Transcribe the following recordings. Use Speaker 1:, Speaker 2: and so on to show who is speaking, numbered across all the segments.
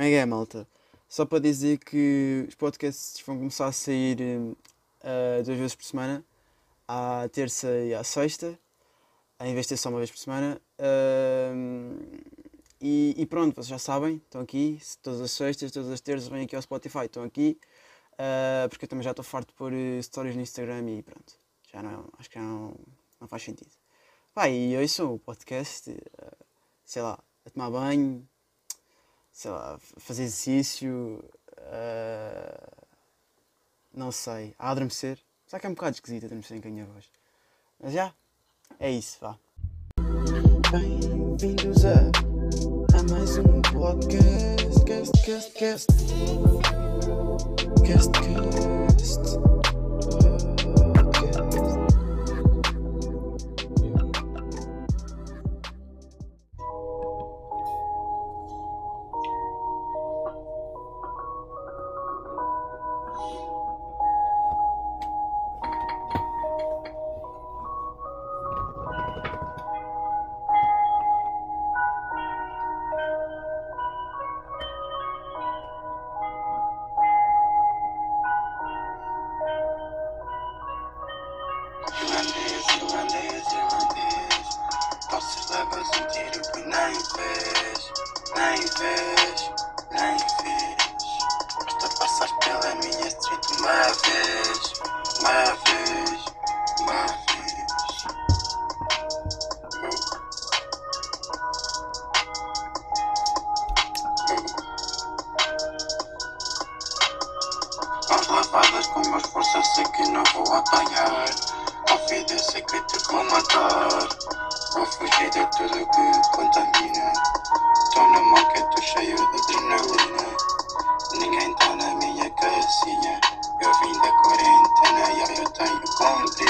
Speaker 1: Como é que é, malta? Só para dizer que os podcasts vão começar a sair uh, duas vezes por semana, à terça e à sexta, em vez de ter só uma vez por semana. Uh, e, e, pronto, vocês já sabem, estão aqui, todas as sextas, todas as terças vêm aqui ao Spotify, estão aqui, uh, porque eu também já estou farto de pôr stories no Instagram e pronto, já não, acho que já não, não faz sentido. Pá, e eu sou o podcast, sei lá, a tomar banho, sei lá, fazer exercício, uh, não sei, a adormecer. Só que é um bocado esquisito adormecer em canha voz. Mas já, é isso, vá. Bem-vindos a, a mais um podcast, cast, cast, cast, cast, cast. apanhar. A vida é secreta vou matar. Vou fugir de tudo que contamina. Tô na que tô cheio de adrenalina. Ninguém tá na minha casinha. Eu vim da quarentena e eu tenho contigo.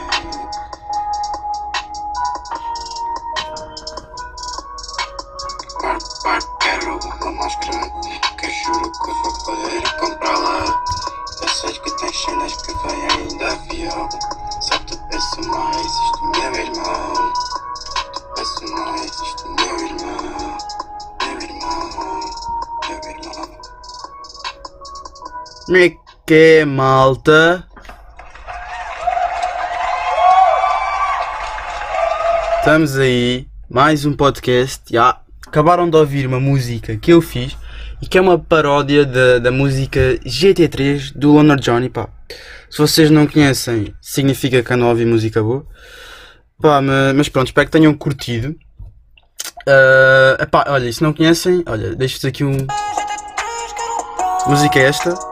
Speaker 1: que é, malta? Estamos aí, mais um podcast. Já acabaram de ouvir uma música que eu fiz e que é uma paródia da, da música GT3 do Honor Johnny. Pá. Se vocês não conhecem, significa que não ouvi música boa. Pá, mas pronto, espero que tenham curtido. Uh, epá, olha, se não conhecem, olha, deixo-vos aqui um. Música é esta.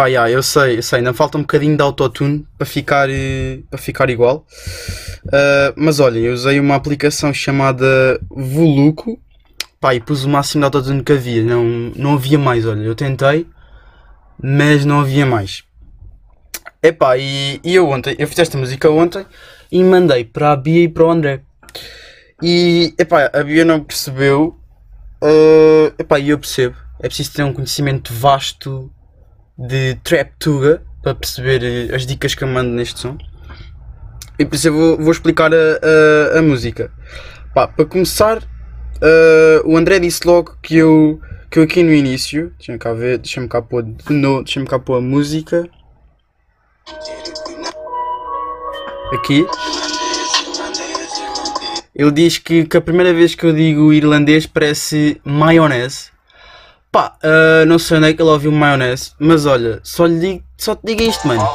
Speaker 1: Pá, yeah, eu sei, eu sei, ainda falta um bocadinho de autotune para ficar, eh, para ficar igual. Uh, mas olhem, eu usei uma aplicação chamada Voluco pá, e pus o máximo de autotune que havia. Não, não havia mais, olha, eu tentei, mas não havia mais. Epá, e, e eu ontem, eu fiz esta música ontem e mandei para a Bia e para o André. E epá, a Bia não percebeu, uh, epá, e eu percebo. É preciso ter um conhecimento vasto de Trap Tuga para perceber eh, as dicas que eu mando neste som. E por isso eu vou, vou explicar a, a, a música. Pá, para começar, uh, o André disse logo que eu, que eu aqui no início, deixa-me cá ver, deixa-me cá pôr de novo, deixa-me cá pôr a música. Aqui. Ele diz que, que a primeira vez que eu digo irlandês parece maionese. Pá, uh, não sei onde é que ele ouviu maionese, mas olha, só lhe digo, só te digo isto, mano.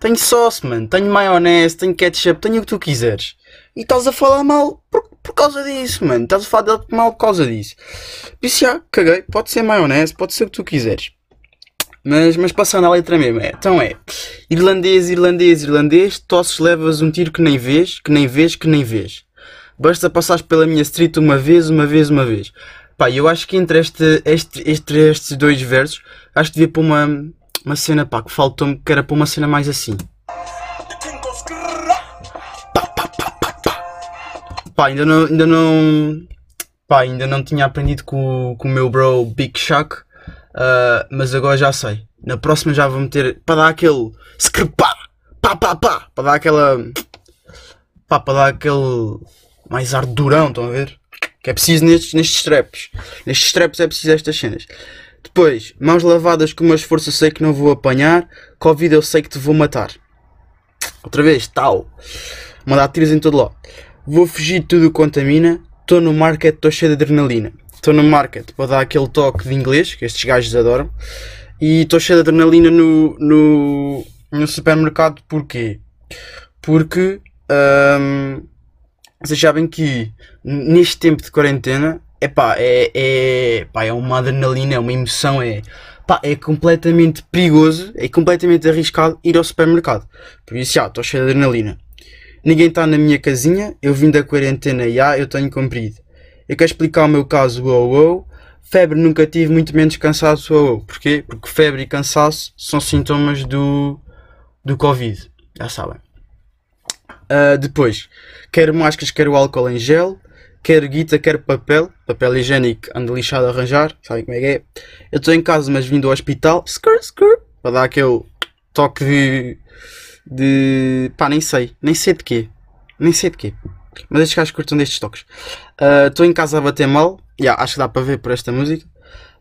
Speaker 1: Tenho sauce, mano, tenho maionese, tenho ketchup, tenho o que tu quiseres. E estás a falar mal porque, por causa disso, mano. Estás a falar mal por causa disso. Disse, já, caguei. Pode ser maionese, pode ser o que tu quiseres. Mas, mas passando à letra mesmo, é. Então é. Irlandês, irlandês, irlandês, tosses levas um tiro que nem vês, que nem vês, que nem vês. Basta passares pela minha street uma vez, uma vez, uma vez. Pá, eu acho que entre, este, este, estes dois versos, acho que devia pôr uma, uma cena, pá, que faltou-me, que era pôr uma cena mais assim. Pá, pá, pá, pá, pá. Pá, ainda não, ainda não, pá, ainda não tinha aprendido com, com o meu bro Big Shaq, uh, mas agora já sei. Na próxima já vou meter, para dar aquele, screpá, pá, pá, pá, para dar aquela, pá, para dar aquele mais ar durão, estão a ver? Que é preciso nestes, nestes traps. Nestes traps é preciso estas cenas. Depois, mãos lavadas com uma esforço eu sei que não vou apanhar. Covid eu sei que te vou matar. Outra vez, tal. Mandar tiros em todo lado. Vou fugir de tudo quanto a mina. Estou no market, estou cheio de adrenalina. Estou no market para dar aquele toque de inglês que estes gajos adoram. E estou cheio de adrenalina no, no, no supermercado. Porquê? Porque hum, vocês sabem que neste tempo de quarentena epá, é, é, pá, é uma adrenalina, é uma emoção, é, pá, é completamente perigoso, é completamente arriscado ir ao supermercado. Por isso, já, estou cheio de adrenalina. Ninguém está na minha casinha, eu vim da quarentena, já, eu tenho cumprido. Eu quero explicar o meu caso, uou, uou. Febre nunca tive, muito menos cansaço, uou, uou. Porquê? Porque febre e cansaço são sintomas do, do Covid, já sabem. Uh, depois, quero máscaras, quero álcool em gel, quero guita, quero papel, papel higiênico, ando lixado a arranjar, sabem como é que é? Eu estou em casa, mas vim do hospital, skrr, skrr, para dar aquele toque de. de. pá, nem sei, nem sei de quê, nem sei de quê. Mas estes gajos curtam destes toques. Estou uh, em casa a bater mal, yeah, acho que dá para ver por esta música.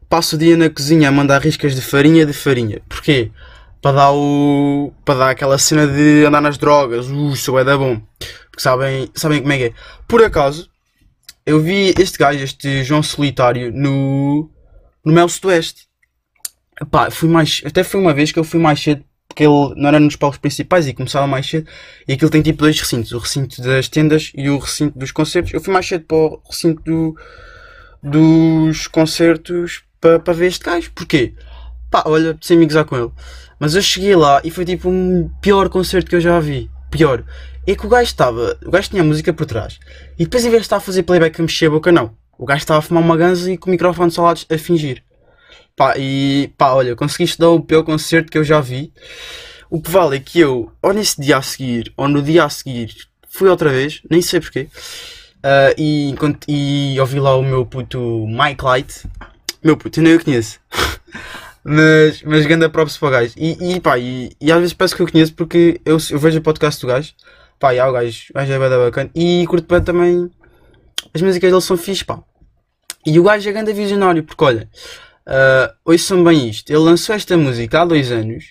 Speaker 1: Passo o dia na cozinha a mandar riscas de farinha de farinha. Porquê? Para dar o. para dar aquela cena de andar nas drogas, uh, isso é da bom. Porque sabem, sabem como é que é. Por acaso, eu vi este gajo, este João Solitário, no. no Mel Sudoeste. Fui mais. Até foi uma vez que eu fui mais cedo, porque ele não era nos palcos principais e começava mais cedo. E aquilo tem tipo dois recintos: o recinto das tendas e o recinto dos concertos. Eu fui mais cedo para o recinto do, dos concertos para, para ver este gajo. Porquê? Pá, olha, sem me gozar com ele. Mas eu cheguei lá e foi tipo um pior concerto que eu já vi. Pior. É que o gajo estava. O gajo tinha música por trás. E depois, em vez de estar a fazer playback a mexer a boca, não. O gajo estava a fumar uma ganza e com o microfone só a fingir. Pá, e pá, olha, conseguiste dar o pior concerto que eu já vi. O que vale é que eu, ou nesse dia a seguir, ou no dia a seguir, fui outra vez, nem sei porquê. Uh, e, e ouvi lá o meu puto Mike Light. Meu puto, eu nem o conheço. Mas, mas ganda props para o gajo. E, e pá, e, e, às vezes parece que eu conheço porque eu, eu vejo o podcast do gajo. Pá, e há o gajo, o gajo é bem bacana. E curto bem também. As músicas dele são fixe, pá. E o gajo é ganda visionário, porque olha, uh, ouçam bem isto. Ele lançou esta música há dois anos.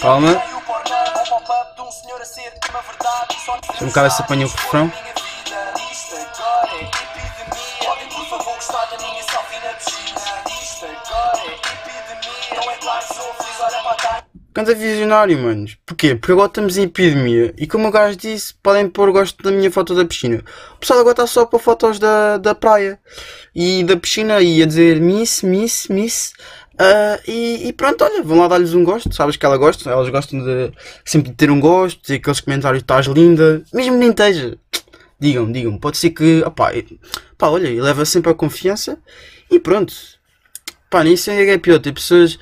Speaker 1: Calma. Deixa um bocado se apanha o refrão. Canta visionário, manos. Porquê? Porque agora estamos em epidemia e como o gajo disse, podem pôr gosto da minha foto da piscina. O pessoal agora está só para fotos da, da praia e da piscina e a dizer Miss, Miss, Miss. Uh, e, e, pronto, olha, vão lá dar-lhes um gosto. Sabes que ela gosta, elas gostam de sempre de ter um gosto, ter aqueles comentários: estás linda, mesmo nem esteja. Digam, digam, pode ser que, opá, pá, olha, leva sempre a confiança e pronto. Pá, nem sei o que é pior, ter pessoas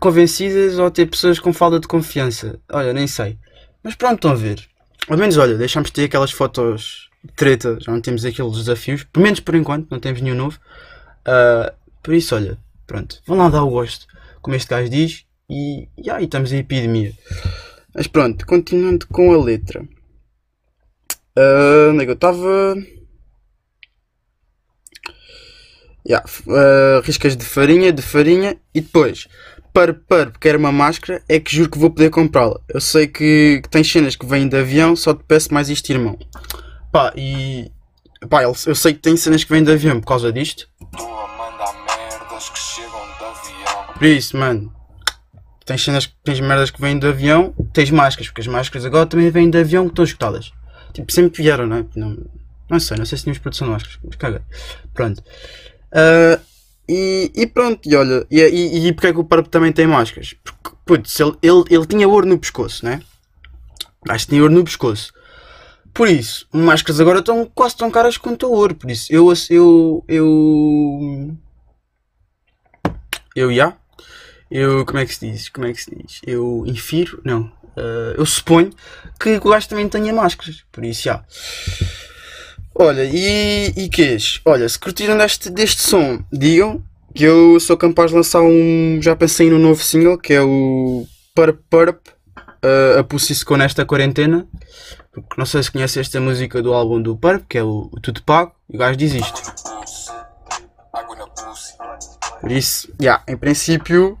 Speaker 1: convencidas ou ter pessoas com falta de confiança. Olha, nem sei. Mas pronto, estão a ver. Ao menos, olha, deixamos de ter aquelas fotos de treta, já não temos aqueles desafios. Pelo menos por enquanto, não temos nenhum novo. Uh, por isso, olha, pronto. Vão lá dar o gosto, como este gajo diz. E, aí estamos em epidemia. Mas pronto, continuando com a letra. Uh, onde é que eu estava? Yeah, uh, riscas de farinha, de farinha e depois para, para, porque era uma máscara, é que juro que vou poder comprá-la. Eu sei que, que tens cenas que vêm de avião, só te peço mais isto, irmão. Pá, e. Pá, eu sei que tem cenas que vêm de avião por causa disto. Por isso, mano. tens cenas, tens merdas que vêm do avião, tens máscaras, porque as máscaras agora também vêm do avião que estão escutadas. Tipo, sempre vieram, não é? Não, não sei, não sei se tínhamos produção de máscaras, mas caga. Pronto. Uh, e, e, pronto, e olha, e, e, e porque é que o Parpo também tem máscaras? Porque, putz, ele, ele, ele tinha ouro no pescoço, né? Acho que tinha ouro no pescoço. Por isso, máscaras agora estão quase tão caras quanto o ouro. Por isso, eu. Eu. Eu. Eu, já. Eu. Como é que se diz? Como é que se diz? Eu infiro. Não. Uh, eu suponho que o gajo também tenha máscaras. Por isso, já. Olha, e, e quês? Olha, se curtiram deste, deste som, digam que eu sou capaz de lançar um. Já pensei no novo single que é o Purp Purp, uh, a Pussy Secou nesta quarentena. Porque não sei se conhece esta música do álbum do Purp, que é o, o Tudo Pago, e o gajo diz isto. Por isso, yeah, em princípio,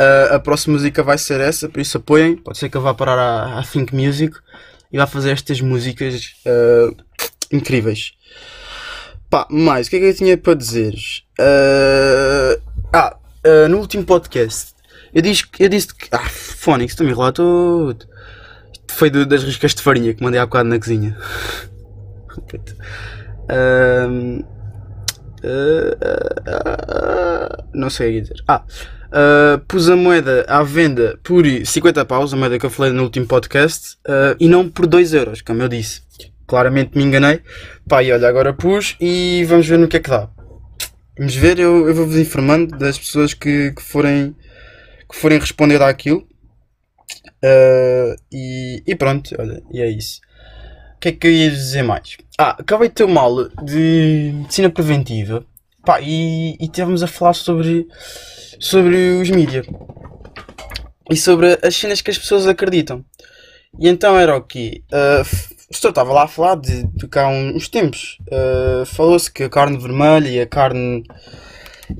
Speaker 1: uh, a próxima música vai ser essa, por isso apoiem. Pode ser que eu vá parar a, a Think Music e vai fazer estas músicas uh, incríveis. Pá, mais, o que é que eu tinha para dizer? Uh, ah, uh, no último podcast eu disse, eu disse que. Ah, Fónix, estou-me lá tudo. Foi do, das riscas de farinha que mandei há bocado na cozinha. não sei o que dizer. Ah, Uh, pus a moeda à venda por 50 paus, a moeda que eu falei no último podcast, uh, e não por 2 euros, como eu disse. Claramente me enganei. Pá, e olha, agora pus e vamos ver no que é que dá. Vamos ver, eu, eu vou-vos informando das pessoas que, que, forem, que forem responder àquilo. Uh, e, e, pronto, olha, e é isso. O que é que eu ia dizer mais? Ah, acabei de ter uma aula de medicina preventiva. Pá, e, estávamos a falar sobre sobre os mídias e sobre as cenas que as pessoas acreditam. E então era o que uh, o senhor estava lá a falar de, de cá uns tempos. Uh, Falou-se que a carne vermelha e a carne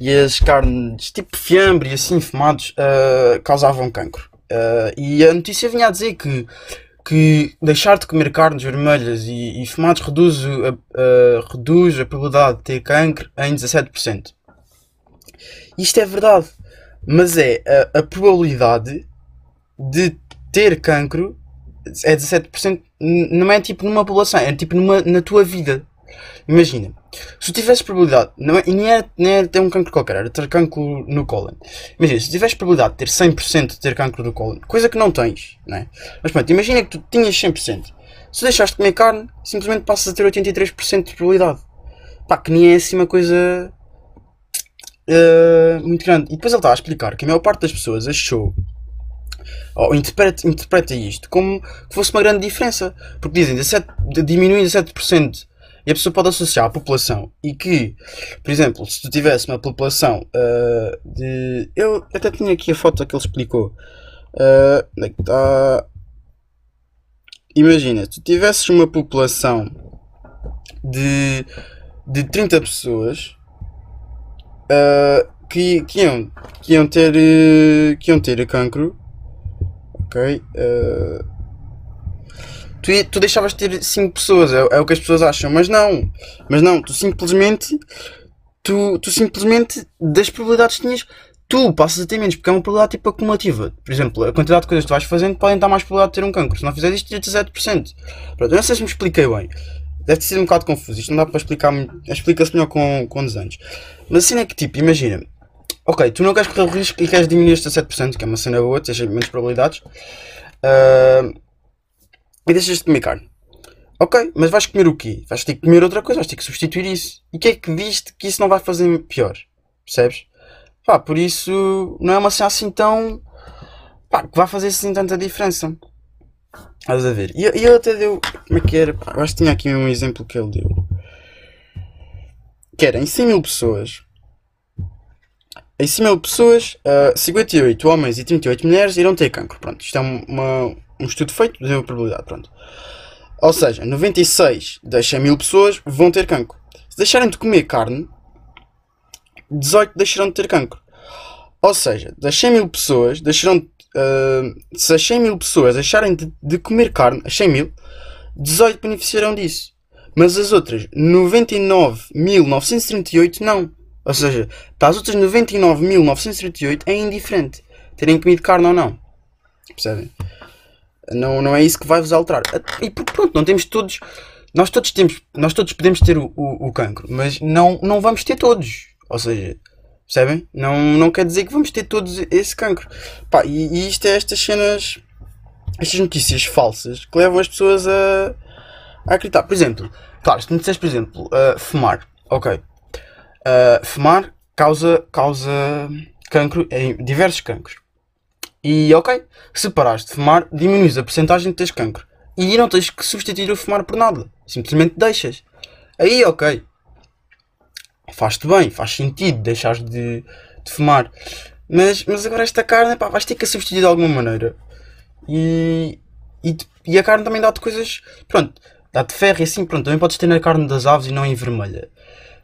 Speaker 1: e as carnes tipo fiambre e assim fumados uh, causavam cancro. Uh, e a notícia vinha a dizer que, que deixar de comer carnes vermelhas e, e fumados reduz, a, reduz a probabilidade de ter cancro em 17%. Isto é verdade. Mas é a, a probabilidade de ter cancro é 17%. Não é tipo numa população, é tipo numa, na tua vida. Imagina, se tu tivesse probabilidade, não é, nem era, nem era ter um cancro qualquer, era ter cancro no cólon. Imagina, se tivesse probabilidade de ter 100% de ter cancro no cólon, coisa que não tens, não é? Mas pronto, imagina que tu tinhas 100%. Se deixaste de comer carne, simplesmente passas a ter 83% de probabilidade. Pá, que nem é assim uma coisa uh, muito grande. E depois ele estava a explicar que a maior parte das pessoas achou ou interpreta, interpreta isto como que fosse uma grande diferença. Porque dizem, 17, diminuem 17% e a pessoa pode associar à população e que, por exemplo, se tu tivesse uma população uh, de. Eu até tinha aqui a foto que ele explicou. Uh, onde é que está? Imagina, se tu tivesses uma população de, de 30 pessoas uh, que, que, iam, que, iam ter, que iam ter cancro. Ok. Uh, tu, tu deixavas de ter 5 pessoas, é, é, o que as pessoas acham, mas não. Mas não, tu simplesmente. Tu, tu simplesmente das probabilidades que tinhas tu passas a ter menos, porque é uma probabilidade tipo acumulativa. Por exemplo, a quantidade de coisas que tu vais fazendo podem dar mais probabilidade de ter um cancro. Se não fizeres isto, 17%. Pronto, eu não sei se me expliquei bem. Deve ter sido um bocado confuso. Isto não dá para explicar. Explica-se melhor com, com desenhos. Mas a cena é que, tipo, imagina. Ok, tu não queres correr o risco e queres diminuir este a 7%, que é uma cena boa, tens menos probabilidades. Uh, e deixas de comer carne. Ok, mas vais comer o quê? Vais ter que comer outra coisa, vais ter que substituir isso. E o que é que viste que isso não vai fazer pior? Percebes? Pá, por isso não é uma cena assim tão. pá, que vai fazer assim tanta diferença. Estás a ver? E ele até deu. Como é que era? Pá, eu acho que tinha aqui um exemplo que ele deu. Que era em 100 mil pessoas. Em 100 mil pessoas, uh, ah, 58 homens e 38 mulheres irão ter cancro. Pronto, isto é uma, um estudo feito de uma probabilidade. Pronto. Ou seja, 96 das 100 mil pessoas vão ter cancro. Se deixarem de comer carne, 18 deixarão de ter cancro. Ou seja, das 100 mil pessoas deixarão de uh, se as 100 mil pessoas deixarem de, de, comer carne, as 100 mil, 18 beneficiarão disso. Mas as outras 99.938 não. Ou seja, para as outras 99.938 é indiferente. terem comido carne ou não. Percebem? Não, não é isso que vai vos alterar. E pronto, não temos todos. Nós todos temos. Nós todos podemos ter o, o, o cancro, mas não, não vamos ter todos. Ou seja, percebem? Não, não quer dizer que vamos ter todos esse cancro. Pá, e, e isto é estas cenas. Estas notícias falsas que levam as pessoas a, a acreditar. Por exemplo, claro, se me disseste, por exemplo, uh, fumar. Ok. Uh, fumar causa, causa cancro diversos cancros. E ok, se parares de fumar, diminuis a porcentagem de teres cancro. E não tens que substituir o fumar por nada. Simplesmente deixas. Aí ok. Faz-te bem, faz sentido deixares de, de fumar. Mas, mas agora esta carne, pá, vais ter que a substituir de alguma maneira. E, e, e a carne também dá-te coisas. Pronto, dá-te ferro e assim, pronto. Também podes ter na carne das aves e não em vermelha.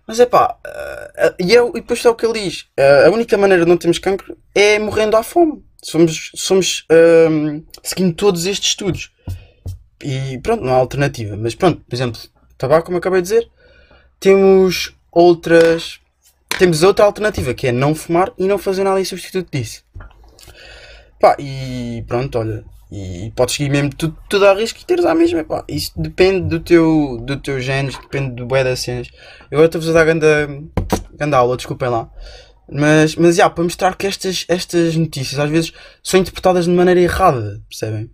Speaker 1: Mas é pá, uh, e, é, e depois é o que ele diz: uh, a única maneira de não termos cancro é morrendo à fome somos, somos um, seguindo todos estes estudos. E pronto, não há alternativa. Mas pronto, por exemplo, tabaco, como acabei de dizer, temos outras. Temos outra alternativa que é não fumar e não fazer nada em substituto disso. Pá, e pronto, olha. E podes seguir mesmo tudo, tudo a risco e teres a mesma. Pá. Isso depende do teu, do teu genes, depende do bué das cenas. Eu agora estou-vos a dar grande, grande aula, desculpem lá. Mas, mas já, para mostrar que estas, estas notícias às vezes são interpretadas de maneira errada, percebem?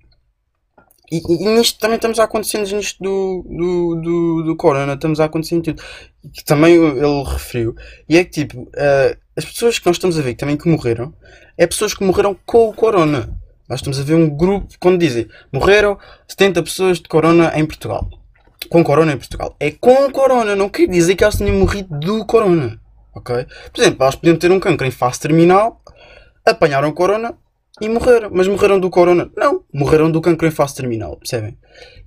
Speaker 1: E, e, nisto também estamos a acontecer nisto do, do, do, do Corona, estamos a acontecer em tudo. Que também ele referiu. E é que tipo, uh, as pessoas que nós estamos a ver que também que morreram, é pessoas que morreram com o Corona. Nós estamos a ver um grupo, quando dizem morreram 70 pessoas de Corona em Portugal. Com Corona em Portugal. É com Corona, não quer dizer que elas tenham morrido do Corona ok? Por exemplo, elas podiam ter um cancro em fase terminal, apanharam corona e morreram. Mas morreram do corona? Não, morreram do cancro em fase terminal, percebem?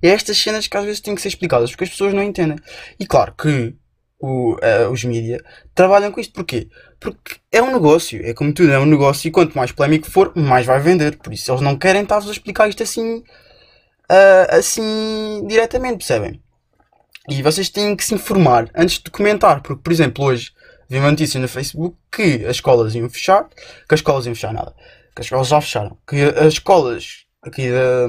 Speaker 1: E é estas cenas que às vezes têm que ser explicadas porque as pessoas não entendem. E claro que o, uh, os mídias trabalham com isto. Porquê? Porque é um negócio, é como tudo, é um negócio e quanto mais polémico for, mais vai vender. Por isso eles não querem estar-vos a explicar isto assim, uh, assim diretamente, percebem? E vocês têm que se informar antes de comentar, porque, por exemplo, hoje vi uma notícia no Facebook que as escolas iam fechar, que as escolas iam fechar nada, que as escolas já fecharam, que as escolas aqui da,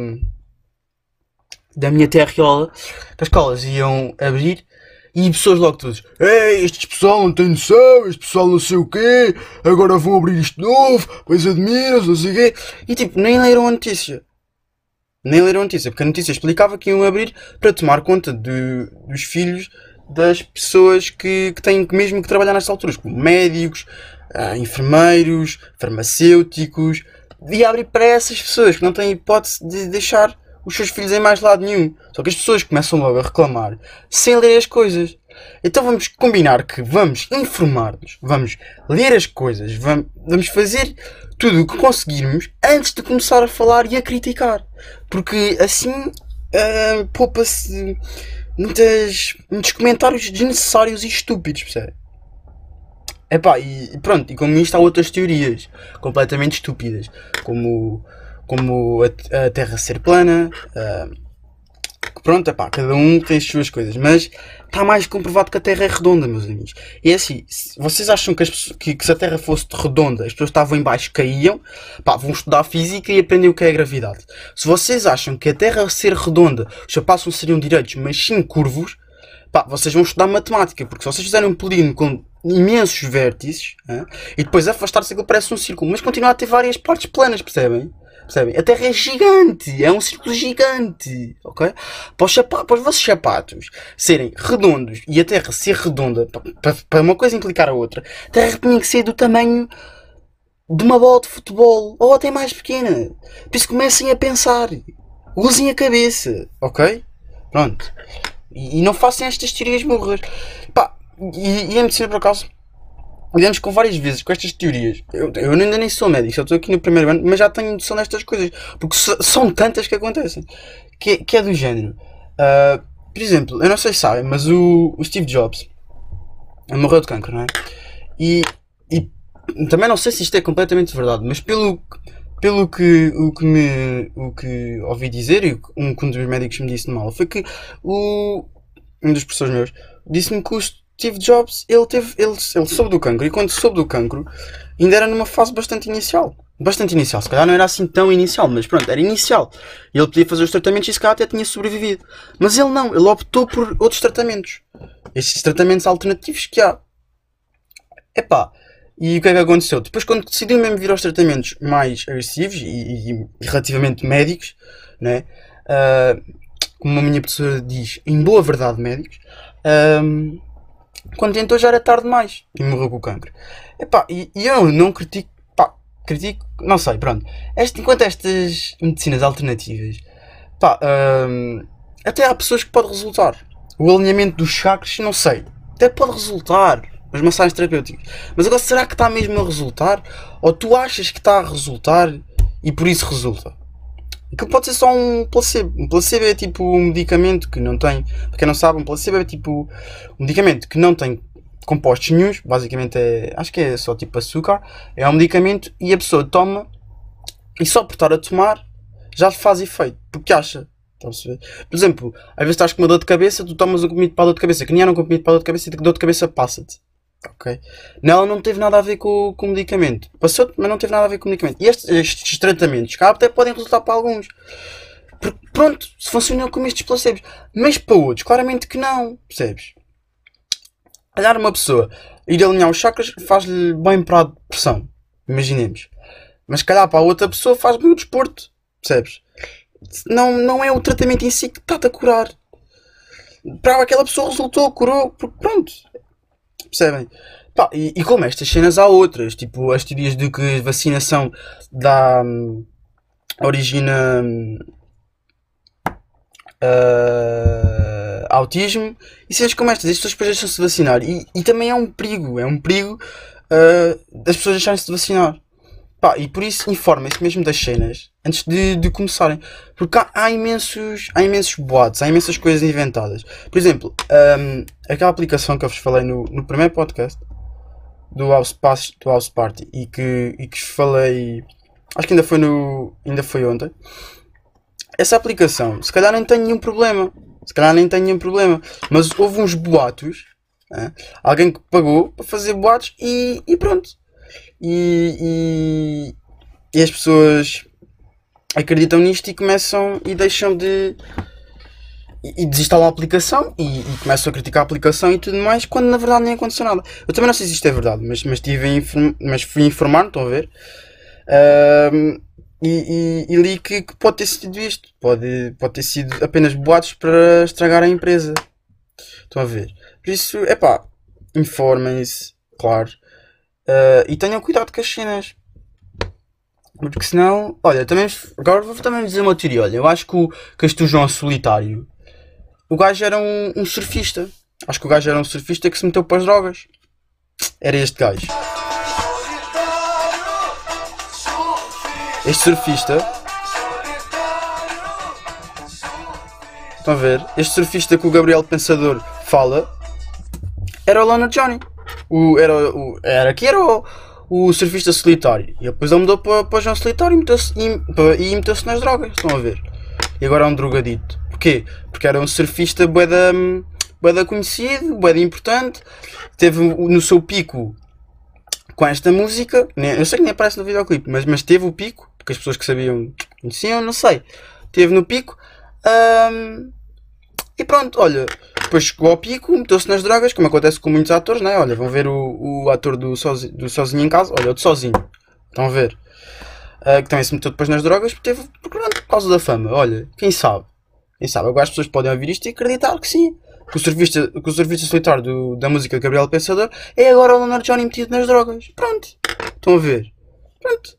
Speaker 1: da minha terriola, que as escolas iam abrir e pessoas logo todas, ei, este pessoal não tem noção, este pessoal não sei o quê, agora vão abrir isto novo, pois admiras, não sei o quê, e tipo, nem leram a notícia. Nem leram a notícia, porque a notícia explicava que iam abrir para tomar conta de, dos filhos das pessoas que, que têm mesmo que trabalhar nestas alturas, como médicos, uh, enfermeiros, farmacêuticos, e abrir para essas pessoas que não têm hipótese de deixar os seus filhos em mais lado nenhum. Só que as pessoas começam logo a reclamar sem ler as coisas. Então vamos combinar que vamos informar-nos, vamos ler as coisas, vamos, vamos fazer tudo o que conseguirmos antes de começar a falar e a criticar. Porque assim uh, poupa-se muitas, muitos comentários desnecessários e estúpidos, percebe? Epá, e pronto, e como isto há outras teorias completamente estúpidas, como, como a, a Terra ser plana, uh, pronto, epá, cada um tem as suas coisas, mas está mais comprovado que a Terra é redonda, meus amigos. E é assim, vocês acham que, pessoas, que, que, se a Terra fosse redonda, as pessoas estavam em baixo caíam, pá, vão estudar física e aprender o que é gravidade. Se vocês acham que a Terra ser redonda, os sapatos não seriam direitos, mas sim curvos, pá, vocês vão estudar matemática, porque se vocês fizerem um polígono com imensos vértices, e depois afastar-se aquilo parece um círculo, mas continua a ter várias partes planas, percebem? Percebem? A Terra é gigante, é um círculo gigante, ok? Para os, para os vossos sapatos serem redondos e a Terra ser redonda, para, para uma coisa implicar a outra, a Terra tinha que ser do tamanho de uma bola de futebol ou até mais pequena. Por isso comecem a pensar, usem a cabeça, ok? Pronto. E, e não façam estas teorias burras. Pá, e, e a medicina por acaso lidamos com várias vezes com estas teorias. Eu, eu ainda nem sou médico, só estou aqui no primeiro ano, mas já tenho noção destas coisas. Porque são tantas que acontecem. Que, que é do género. Uh, por exemplo, eu não sei se sabem, mas o, o Steve Jobs morreu de cancro, não é? E, e também não sei se isto é completamente verdade, mas pelo, pelo que, o que, me, o que ouvi dizer, e um, um dos médicos me disse mal, foi que o, um dos professores meus disse-me que o Steve Jobs, ele, teve, ele, ele soube do cancro e quando soube do cancro, ainda era numa fase bastante inicial. Bastante inicial. Se calhar não era assim tão inicial, mas pronto, era inicial. Ele podia fazer os tratamentos e se calhar até tinha sobrevivido. Mas ele não, ele optou por outros tratamentos. Esses tratamentos alternativos que há. Epá, e o que é que aconteceu? Depois, quando decidiu mesmo vir aos tratamentos mais agressivos e, e, e relativamente médicos, né? Uh, como a minha professora diz, em boa verdade, médicos, uh, quando tentou já era tarde demais e morreu com o cancro. Epá, e, e eu não critico, pá, critico, não sei, pronto. Este, enquanto estas medicinas alternativas, pá, uh, até há pessoas que pode resultar. O alinhamento dos chakras, não sei, até pode resultar as massagens terapêuticas. Mas agora, será que está mesmo a resultar? Ou tu achas que está a resultar e por isso resulta? Que pode ser só um placebo. Um placebo é tipo um medicamento que não tem. Para quem não sabe, um placebo é tipo um medicamento que não tem compostos nenhums. Basicamente é. Acho que é só tipo açúcar. É um medicamento e a pessoa toma e só por estar a tomar já faz efeito. Porque acha. Por exemplo, às vezes estás com uma dor de cabeça, tu tomas um comprimido para a dor de cabeça, que nem era um comprimido para a dor de cabeça e a dor de cabeça passa-te. Ok? Nela não teve nada a ver com, com o medicamento. Passou, mas não teve nada a ver com o medicamento. E estes, estes tratamentos cá até podem resultar para alguns. Porque, pronto, se funcionam como estes placebos. Mas para outros, claramente que não. Percebes? Olhar uma pessoa ir alinhar os chakras faz-lhe bem para a depressão. Imaginemos. Mas calhar para a outra pessoa faz bem o desporto. Percebes? Não, não é o tratamento em si que está-te a curar. Para aquela pessoa resultou, curou. Pronto. Percebem? Pá, e, e, como estas cenas há outras, tipo as teorias de que vacinação dá. Hum, origina. Uh, autismo e cenas como estas, as pessoas depois deixam-se de vacinar e, e também é um perigo, é um perigo uh, das pessoas deixarem-se de vacinar. Pá, e por isso informem-se mesmo das cenas antes de, de começarem. Porque há, há, imensos, há imensos boatos, há imensas coisas inventadas. Por exemplo, um, aquela aplicação que eu vos falei no, no primeiro podcast do House, Pass, do House Party e que, e que vos falei. Acho que ainda foi no. ainda foi ontem. Essa aplicação, se calhar nem tem nenhum problema. Se calhar nem tem nenhum problema. Mas houve uns boatos. Né? Alguém que pagou para fazer boatos e, e pronto e, e, e as pessoas acreditam nisto e começam e deixam de e, desinstalam a aplicação e, e, começam a criticar a aplicação e tudo mais, quando na verdade nem aconteceu nada. Eu também não sei se isto é verdade, mas, mas, tive mas fui informar, estão a ver? E, e, e, li que, que, pode ter sido isto, pode, pode ter sido apenas boatos para estragar a empresa. Estão a ver? Por isso, é pá, informem-se, claro. Uh, e tenham cuidado com as cenas. Porque senão. Olha, também. Agora vou também dizer uma teoria. Olha, eu acho que, o, este João Solitário. O gajo era um, um surfista. Acho que o gajo era um surfista que se meteu para as drogas. Era este gajo. Este surfista. Estão a ver? Este surfista que o Gabriel Pensador fala. Era o Lona Johnny o, era, o, era aqui era o, o surfista solitário. E depois ele mudou para, para o João Solitário e meteu-se e, meteu-se nas drogas. Estão a ver? E agora é um drogadito. Porquê? Porque era um surfista boeda, boeda conhecido, boeda importante. Teve no seu pico com esta música. Eu sei que nem aparece no videoclipe, mas, mas teve o pico. Porque as pessoas que sabiam conheciam, não sei. Teve no pico. E pronto, olha, depois chegou ao pico, meteu-se nas drogas, como acontece com muitos atores, né? Olha, vão ver o, o ator do sozinho, do sozinho em casa, olha, o de sozinho, estão a ver? Uh, que também se meteu depois nas drogas, porque teve, por causa da fama, olha, quem sabe? Quem sabe? Agora as pessoas podem ouvir isto e acreditar que sim. Que o serviço, que o serviço solitário do, da música de Gabriel Pensador é agora o Leonardo Johnny metido nas drogas. Pronto. Estão a ver? Pronto.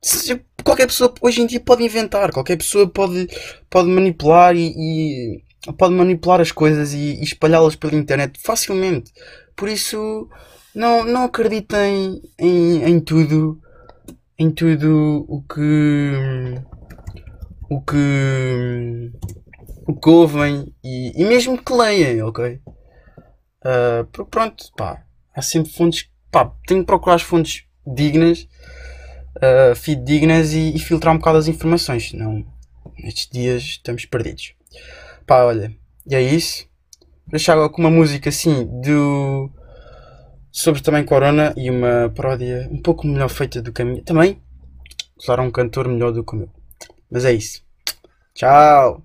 Speaker 1: Se, qualquer pessoa hoje em dia pode inventar, qualquer pessoa pode, pode manipular e, e pode manipular as coisas e, e espalhá-las pela internet facilmente. Por isso, não, não acreditem em, em tudo, em tudo o que o que o que ouvem e, e mesmo que leiam, ok? Uh, pronto, pá, há sempre fontes, pá, tenho que procurar as fontes dignas, uh, fidedignas e, e filtrar um bocado as informações, senão nestes dias estamos perdidos. Pá, olha, e é isso. Deixar agora com uma música assim do. sobre também Corona e uma paródia um pouco melhor feita do que a minha. Também
Speaker 2: usar um cantor melhor do que o meu. Mas é isso. Tchau!